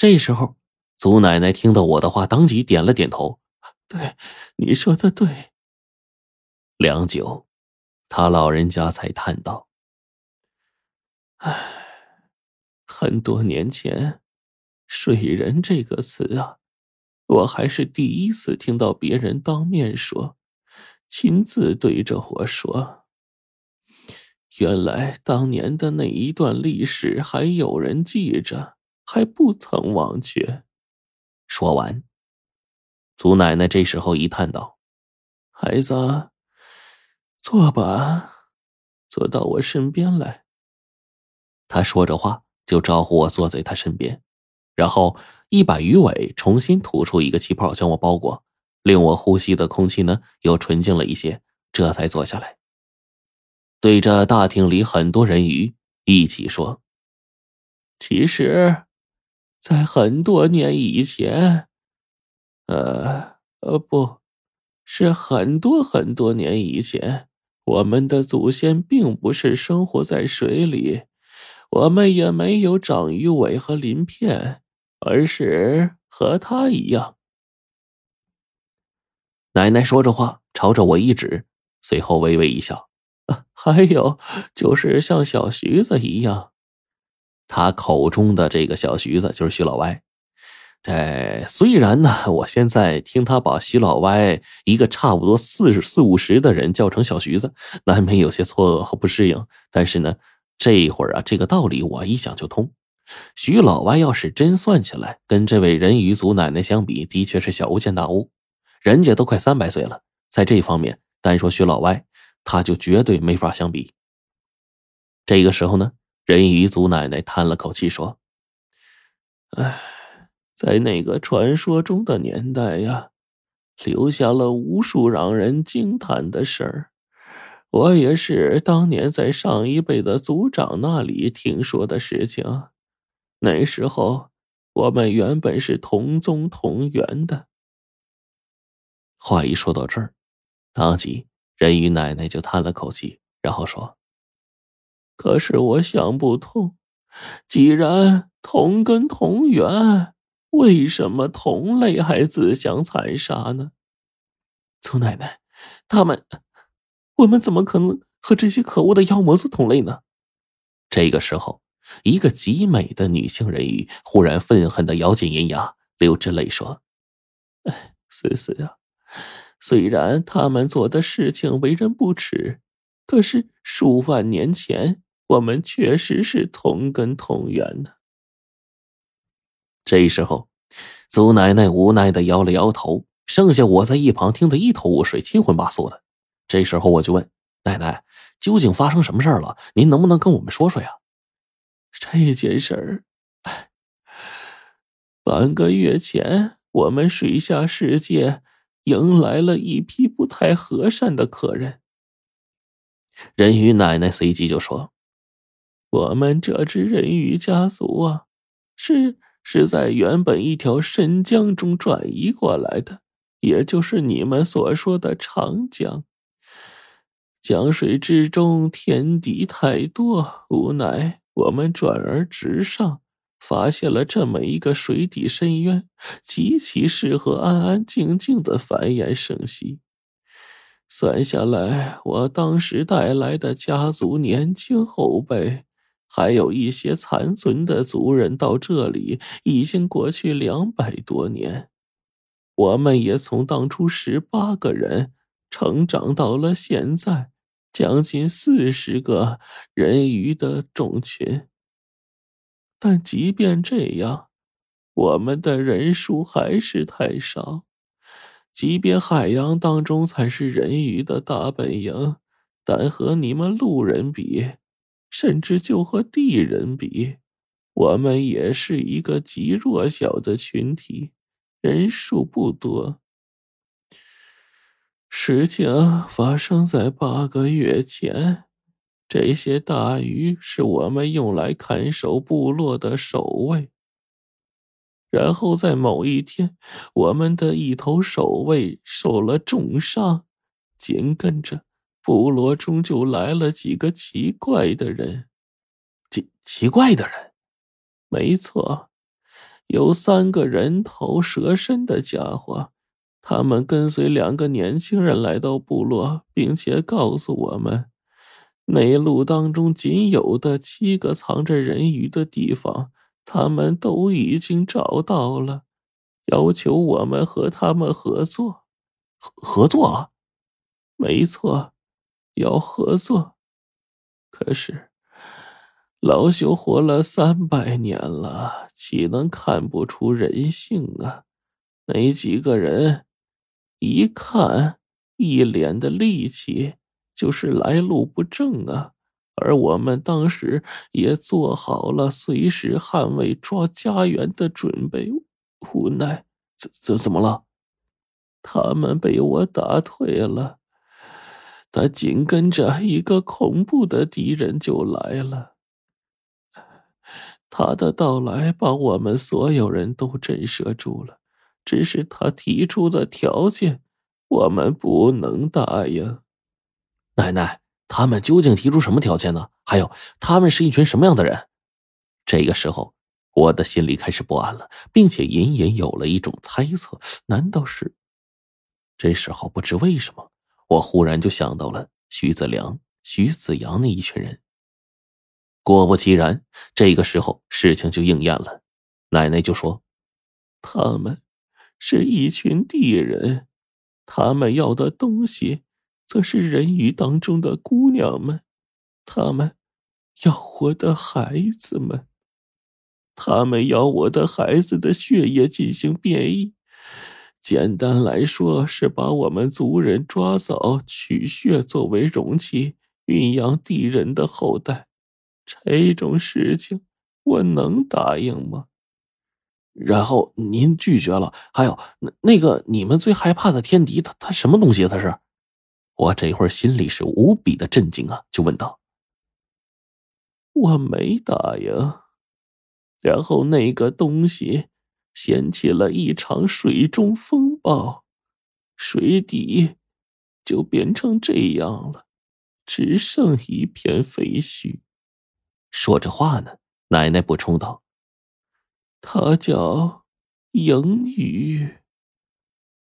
这时候，祖奶奶听到我的话，当即点了点头：“对，你说的对。”良久，他老人家才叹道：“唉，很多年前，‘水人’这个词啊，我还是第一次听到别人当面说，亲自对着我说。原来当年的那一段历史还有人记着。”还不曾忘却。说完，祖奶奶这时候一叹道：“孩子，坐吧，坐到我身边来。”他说着话，就招呼我坐在他身边，然后一把鱼尾重新吐出一个气泡，将我包裹，令我呼吸的空气呢又纯净了一些，这才坐下来，对着大厅里很多人鱼一起说：“其实。”在很多年以前，呃呃，不是很多很多年以前，我们的祖先并不是生活在水里，我们也没有长鱼尾和鳞片，而是和他一样。奶奶说着话，朝着我一指，随后微微一笑，还有就是像小徐子一样。他口中的这个小徐子就是徐老歪。这虽然呢，我现在听他把徐老歪一个差不多四十四五十的人叫成小徐子，难免有些错愕和不适应。但是呢，这一会儿啊，这个道理我一想就通。徐老歪要是真算起来，跟这位人鱼族奶奶相比，的确是小巫见大巫。人家都快三百岁了，在这方面，单说徐老歪，他就绝对没法相比。这个时候呢。人鱼族奶奶叹了口气说：“唉，在那个传说中的年代呀，留下了无数让人惊叹的事儿。我也是当年在上一辈的族长那里听说的事情。那时候我们原本是同宗同源的。”话一说到这儿，当即人鱼奶奶就叹了口气，然后说。可是我想不通，既然同根同源，为什么同类还自相残杀呢？祖奶奶，他们，我们怎么可能和这些可恶的妖魔做同类呢？这个时候，一个极美的女性人鱼忽然愤恨的咬紧银牙，流着泪说：“哎，思思啊，虽然他们做的事情为人不耻，可是数万年前。”我们确实是同根同源的。这时候，祖奶奶无奈的摇了摇头，剩下我在一旁听得一头雾水、七荤八素的。这时候我就问奶奶：“究竟发生什么事了？您能不能跟我们说说呀？”这件事儿，半个月前，我们水下世界迎来了一批不太和善的客人。人鱼奶奶随即就说。我们这支人鱼家族啊，是是在原本一条深江中转移过来的，也就是你们所说的长江。江水之中天敌太多，无奈我们转而直上，发现了这么一个水底深渊，极其适合安安静静的繁衍生息。算下来，我当时带来的家族年轻后辈。还有一些残存的族人到这里已经过去两百多年，我们也从当初十八个人成长到了现在将近四十个人鱼的种群。但即便这样，我们的人数还是太少。即便海洋当中才是人鱼的大本营，但和你们路人比。甚至就和地人比，我们也是一个极弱小的群体，人数不多。事情发生在八个月前，这些大鱼是我们用来看守部落的守卫。然后在某一天，我们的一头守卫受了重伤，紧跟着。部落中就来了几个奇怪的人，奇奇怪的人，没错，有三个人头蛇身的家伙，他们跟随两个年轻人来到部落，并且告诉我们，内陆当中仅有的七个藏着人鱼的地方，他们都已经找到了，要求我们和他们合作。合合作？没错，要合作。可是。老朽活了三百年了，岂能看不出人性啊？那几个人一看一脸的戾气，就是来路不正啊！而我们当时也做好了随时捍卫抓家园的准备，无奈怎怎怎么了？他们被我打退了，他紧跟着一个恐怖的敌人就来了。他的到来把我们所有人都震慑住了，只是他提出的条件，我们不能答应。奶奶，他们究竟提出什么条件呢？还有，他们是一群什么样的人？这个时候，我的心里开始不安了，并且隐隐有了一种猜测：难道是……这时候，不知为什么，我忽然就想到了徐子良、徐子阳那一群人。果不其然，这个时候事情就应验了。奶奶就说：“他们是一群地人，他们要的东西，则是人鱼当中的姑娘们。他们要我的孩子们，他们要我的孩子的血液进行变异。简单来说，是把我们族人抓走，取血作为容器，孕养地人的后代。”这种事情我能答应吗？然后您拒绝了。还有那那个你们最害怕的天敌，他他什么东西？他是？我这会儿心里是无比的震惊啊，就问道：“我没答应。”然后那个东西掀起了一场水中风暴，水底就变成这样了，只剩一片废墟。说着话呢，奶奶补充道：“他叫盈雨。”